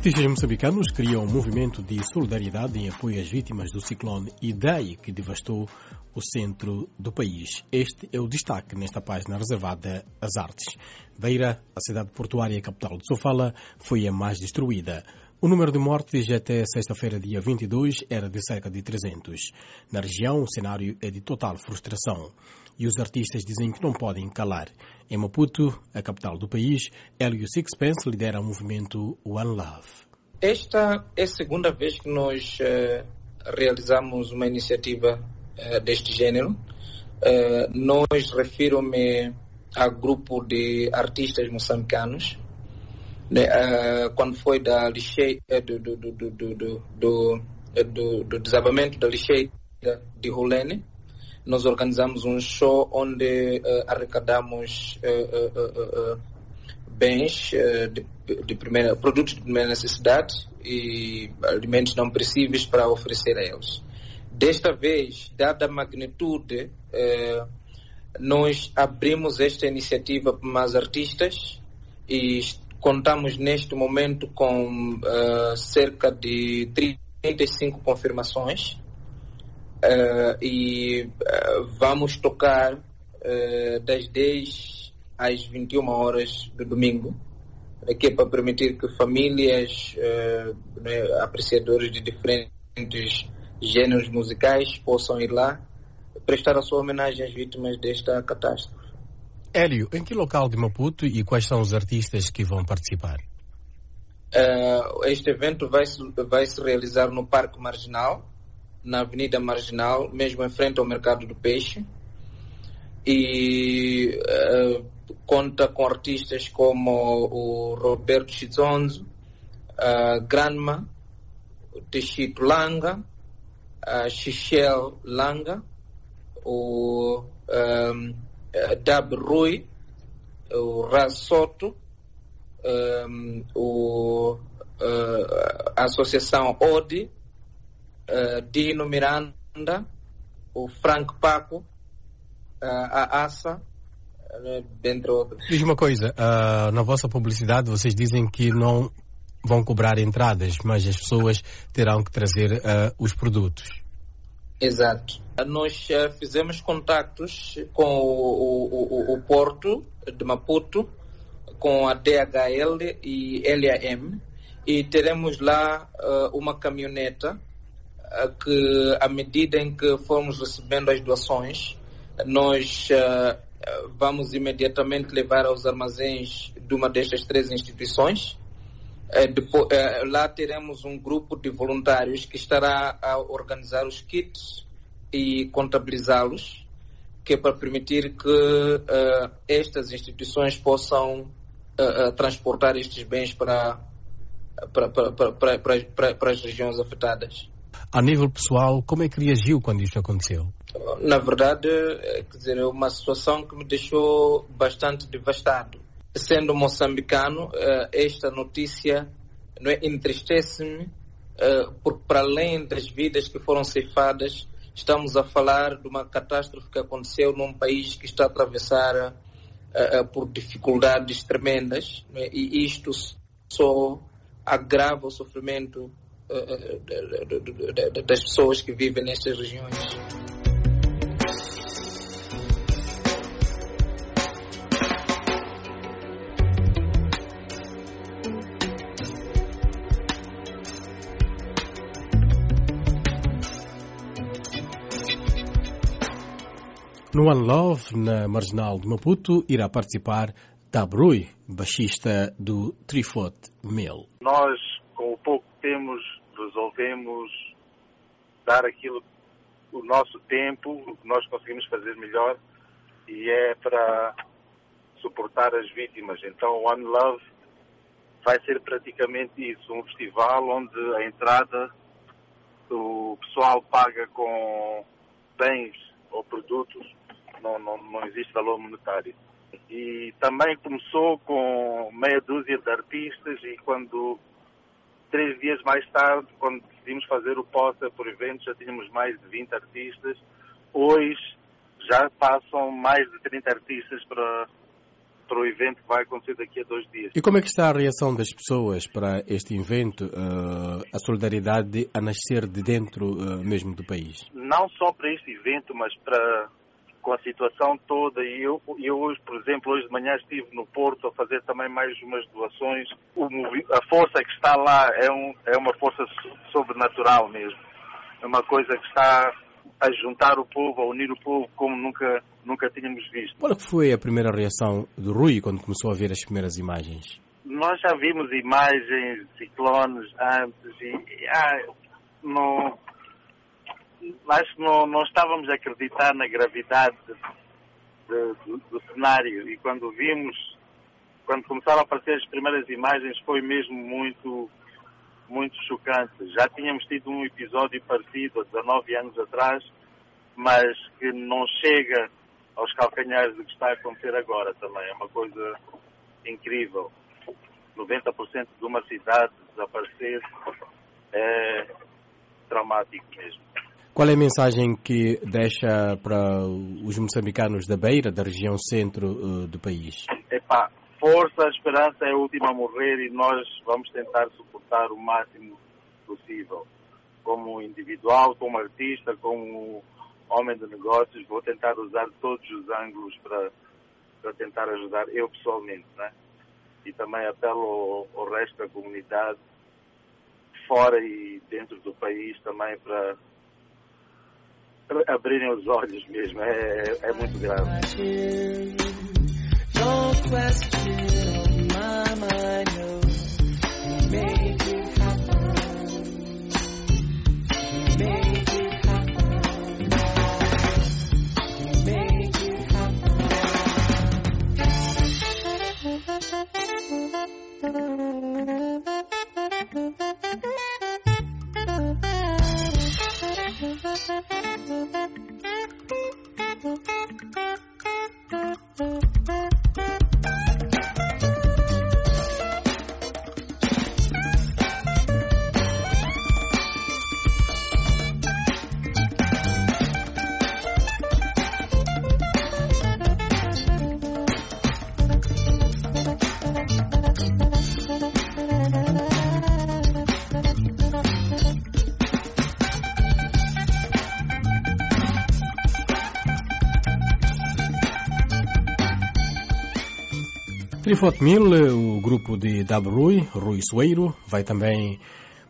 Artistas moçambicanos criam um movimento de solidariedade em apoio às vítimas do ciclone Idai, que devastou o centro do país. Este é o destaque nesta página reservada às artes. Beira, a cidade portuária capital de Sofala, foi a mais destruída. O número de mortes até sexta-feira, dia 22, era de cerca de 300. Na região, o cenário é de total frustração. E os artistas dizem que não podem calar. Em Maputo, a capital do país, Hélio Sixpence lidera o movimento One Love. Esta é a segunda vez que nós uh, realizamos uma iniciativa uh, deste gênero. Uh, nós refiro-me a grupo de artistas moçambicanos né, uh, quando foi da lixeira, do, do, do, do, do, desabamento da lixeira de Rolene, nós organizamos um show onde uh, arrecadamos uh, bens de, de, primeira, produtos de primeira necessidade e alimentos não perecíveis para oferecer a eles. Desta vez, dada a magnitude, nós abrimos esta iniciativa para mais artistas e Contamos neste momento com uh, cerca de 35 confirmações uh, e uh, vamos tocar das 10 às 21 horas do domingo, aqui é para permitir que famílias, né, apreciadores de diferentes gêneros musicais possam ir lá prestar a sua homenagem às vítimas desta catástrofe. Hélio, em que local de Maputo e quais são os artistas que vão participar? Uh, este evento vai se, vai se realizar no Parque Marginal, na Avenida Marginal, mesmo em frente ao Mercado do Peixe. E uh, conta com artistas como o Roberto Chizonzo, uh, Granma, Teixito Langa, uh, Xichel Langa, o um, uh, Dab Rui, o Rasoto, um, o, uh, a Associação ODI, uh, Dino Miranda, o Frank Paco, uh, a ASA, dentre outros. Diz uma coisa, na vossa publicidade vocês dizem que não vão cobrar entradas, mas as pessoas terão que trazer os produtos. Exato. Nós uh, fizemos contactos com o, o, o, Porto de Maputo, com a DHL e LAM, e teremos lá uh, uma caminhoneta uh, que, à medida em que formos recebendo as doações, nós vamos imediatamente levar aos armazéns de uma destas três instituições é, depois, é, lá teremos um grupo de voluntários que estará a organizar os kits e contabilizá-los, que é para permitir que uh, estas instituições possam uh, transportar estes bens para, para, para, para, para as regiões afetadas. A nível pessoal, como é que reagiu quando isto aconteceu? Na verdade, quer dizer, é uma situação que me deixou bastante devastado sendo moçambicano, eh, esta notícia não é, entristece-me, eh, porque para além das vidas que foram ceifadas, estamos a falar de uma catástrofe que aconteceu num país que está a atravessar eh, por dificuldades tremendas, é? e isto só agrava o sofrimento das pessoas que vivem nestas regiões. No One Love, na Marginal de Maputo, irá participar Tabrui, baixista do Trifot Mill. Nós, com o pouco que temos, resolvemos dar aquilo, o nosso tempo, o que nós conseguimos fazer melhor, e é para suportar as vítimas. Então, One Love vai ser praticamente isso, um festival onde a entrada o pessoal paga com bens ou produtos não, não, não existe valor monetário. E também começou com meia dúzia de artistas e quando três dias mais tarde, quando decidimos fazer o POSA por eventos, já tínhamos mais de 20 artistas. Hoje já passam mais de 30 artistas para, para o evento que vai acontecer daqui a dois dias. E como é que está a reação das pessoas para este evento, uh, a solidariedade a nascer de dentro uh, mesmo do país? Não só para este evento, mas para com a situação toda. E eu, eu hoje, por exemplo, hoje de manhã estive no Porto a fazer também mais umas doações. O, a força que está lá é, um, é uma força sobrenatural mesmo. É uma coisa que está a juntar o povo, a unir o povo como nunca, nunca tínhamos visto. Qual foi a primeira reação do Rui quando começou a ver as primeiras imagens? Nós já vimos imagens de ciclones antes e ah, não, acho que não, não estávamos a acreditar na gravidade de, de, do, do cenário e quando vimos, quando começaram a aparecer as primeiras imagens foi mesmo muito muito chocante. Já tínhamos tido um episódio parecido há 19 anos atrás, mas que não chega aos calcanhares do que está a acontecer agora também. É uma coisa incrível. 90% de uma cidade desaparecer é traumático mesmo. Qual é a mensagem que deixa para os moçambicanos da Beira, da região centro uh, do país? Epá, força, a esperança é a última a morrer e nós vamos tentar suportar o máximo possível. Como individual, como artista, como homem de negócios, vou tentar usar todos os ângulos para, para tentar ajudar eu pessoalmente, né? E também apelo ao, ao resto da comunidade, fora e dentro do país também para abrirem os olhos mesmo. É, é muito grave. Trifot Mil, o grupo de Dab Rui, Rui Soeiro, vai também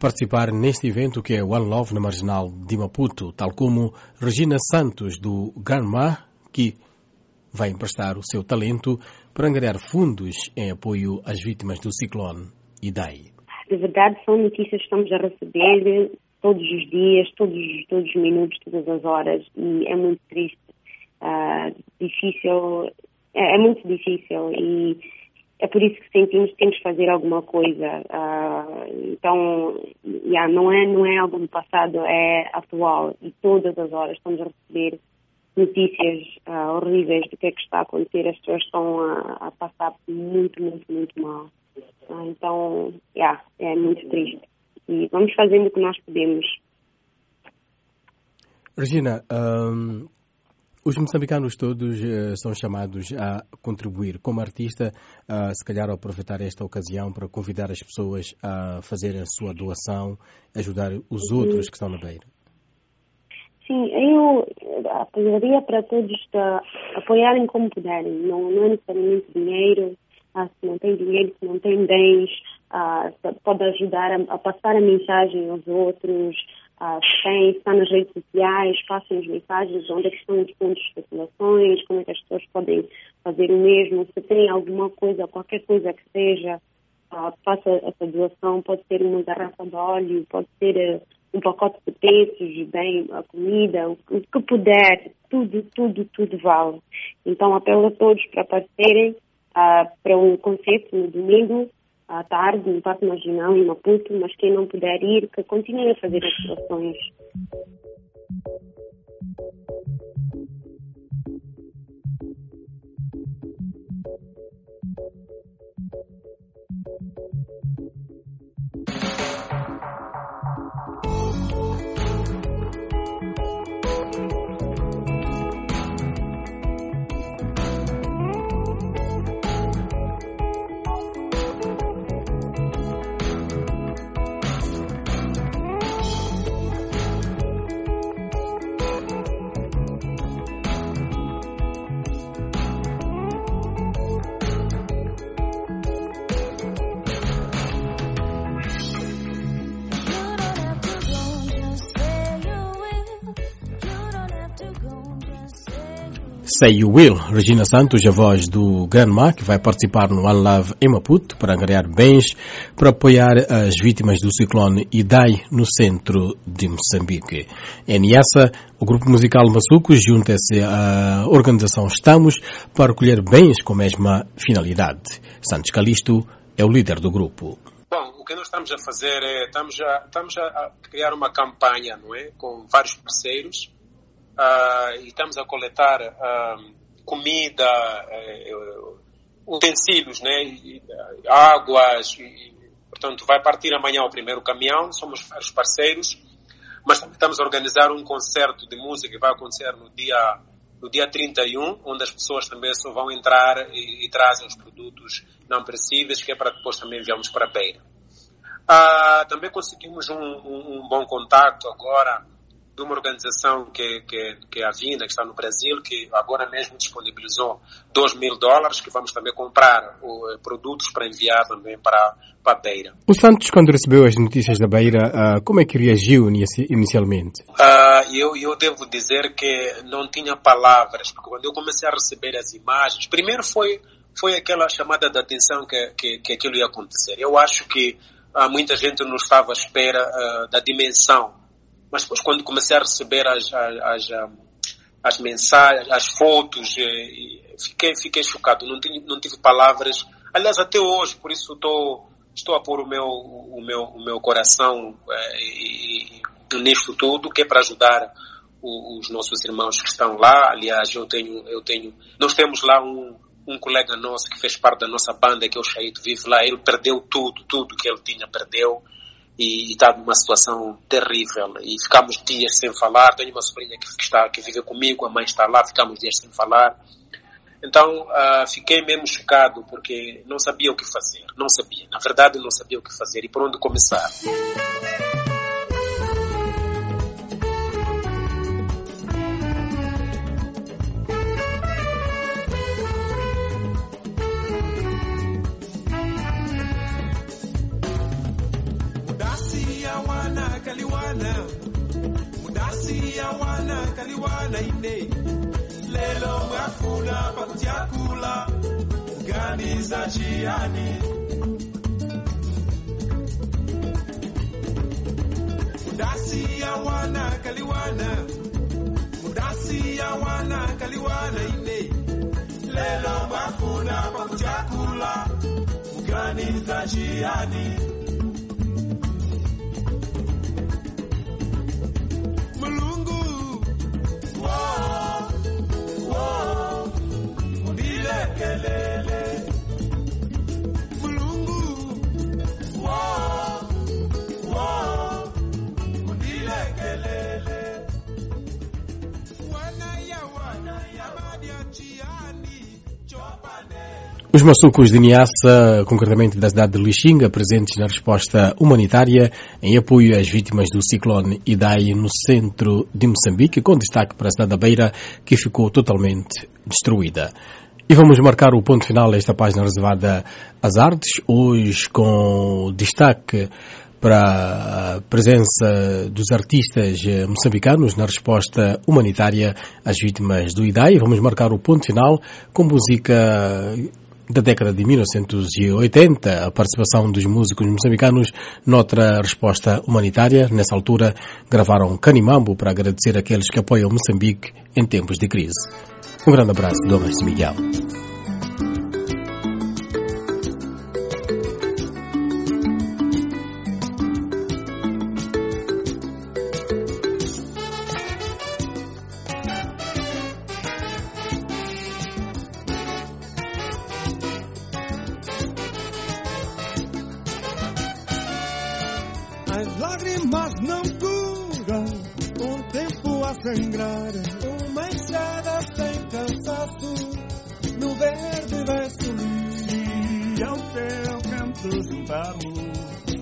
participar neste evento que é One Love na Marginal de Maputo, tal como Regina Santos do Granma, que vai emprestar o seu talento para angariar fundos em apoio às vítimas do ciclone Idai. De verdade, são notícias que estamos a receber todos os dias, todos, todos os minutos, todas as horas, e é muito triste, uh, difícil, é, é muito difícil e é por isso que sentimos que temos que fazer alguma coisa. Uh, então, yeah, não, é, não é algo do passado, é atual. E todas as horas estamos a receber notícias uh, horríveis do que é que está a acontecer. As pessoas estão a, a passar muito, muito, muito mal. Uh, então, yeah, é muito triste. E vamos fazendo o que nós podemos. Regina, um, os moçambicanos todos uh, são chamados a contribuir. Como artista, uh, se calhar aproveitar esta ocasião para convidar as pessoas a fazer a sua doação, ajudar os uhum. outros que estão na beira. Sim, eu apelaria para todos apoiarem como puderem. Não, não é necessariamente dinheiro. Ah, se não tem dinheiro, se não tem bens, ah, pode ajudar a, a passar a mensagem aos outros, Uh, tem, está nas redes sociais, passem as mensagens onde é que estão os pontos de especulações, como é que as pessoas podem fazer o mesmo. Se tem alguma coisa, qualquer coisa que seja, uh, faça essa doação. Pode ser uma garrafa de óleo, pode ser uh, um pacote de peixes, bem, a comida, o, que puder. Tudo, tudo, tudo vale. Então, apelo a todos para aparecerem uh, para um concerto no domingo à tarde no Parque Marginal, em Maputo, mas quem não puder ir, que continue a fazer as doações. Say You Will. Regina Santos, a voz do Granma, que vai participar no One Love em Maputo para angariar bens para apoiar as vítimas do ciclone Idai no centro de Moçambique. Em essa, o grupo musical Massuco junta-se à organização Estamos para recolher bens com a mesma finalidade. Santos Calisto é o líder do grupo. Bom, o que nós estamos a fazer é estamos a, estamos a criar uma campanha, não é, com vários parceiros uh, e estamos a coletar uh, comida, uh, utensílios, né, e, águas, e, portanto vai partir amanhã o primeiro caminhão, somos vários parceiros, mas também estamos a organizar um concerto de música que vai acontecer no dia no dia 31, onde as pessoas também só vão entrar e, e trazem os produtos não perecíveis, que é para depois também enviarmos para a beira. Ah, também conseguimos um, um, um, bom contato agora de uma organização que, que, que é a Vinda, que está no Brasil, que agora mesmo disponibilizou 2 mil dólares, que vamos também comprar o, produtos para enviar também para, para a Beira. O Santos, quando recebeu as notícias da Beira, uh, como é que reagiu inicialmente? Uh, eu, eu devo dizer que não tinha palavras, porque quando eu comecei a receber as imagens, primeiro foi, foi aquela chamada de atenção que, que, que aquilo ia acontecer. Eu acho que uh, muita gente não estava à espera da dimensão mas depois quando comecei a receber as, as, as, as mensagens, as fotos, eh, fiquei, fiquei chocado, não, tive, não tive palavras. Aliás, até hoje, por isso estou, estou a pôr o meu, o meu, o meu coração é, e, nisto tudo, que é para ajudar os nossos irmãos que estão lá. Aliás, eu tenho, eu tenho, nós temos lá um, um colega nosso que fez parte da nossa banda, que é o Chaito, vive lá. Ele perdeu tudo, tudo que ele tinha, perdeu e está numa situação terrível e ficamos dias sem falar. Tenho uma sobrinha que, está, que vive comigo, a mãe está lá, ficamos dias sem falar. Então uh, fiquei mesmo chocado porque não sabia o que fazer, não sabia, na verdade não sabia o que fazer e por onde começar. naine lelo mwafuna pakutyakula gani za chiani? Mudasi ya wana kaliwana mudasi ya wana kaliwana ine lelo mwafuna pakutyakula gani za chiani? Os maçucos de Niassa, concretamente da cidade de Lixinga, presentes na resposta humanitária em apoio às vítimas do ciclone Idai no centro de Moçambique, com destaque para a cidade da Beira, que ficou totalmente destruída. E vamos marcar o ponto final desta página reservada às artes, hoje com destaque para a presença dos artistas moçambicanos na resposta humanitária às vítimas do IDAI. Vamos marcar o ponto final com música da década de 1980, a participação dos músicos moçambicanos noutra resposta humanitária. Nessa altura, gravaram Canimambo para agradecer aqueles que apoiam Moçambique em tempos de crise. Um grande abraço,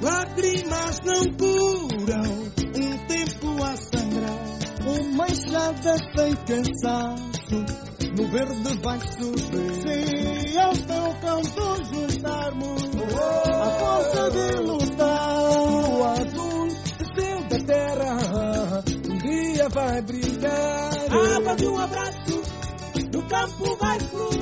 lágrimas não curam um tempo a sangrar. Uma enxada sem cansaço, no verde vai sorrir. Se ao teu canto juntarmos a força de lutar, o azul céu da terra um dia vai brilhar. Água de um abraço, no campo vai florir.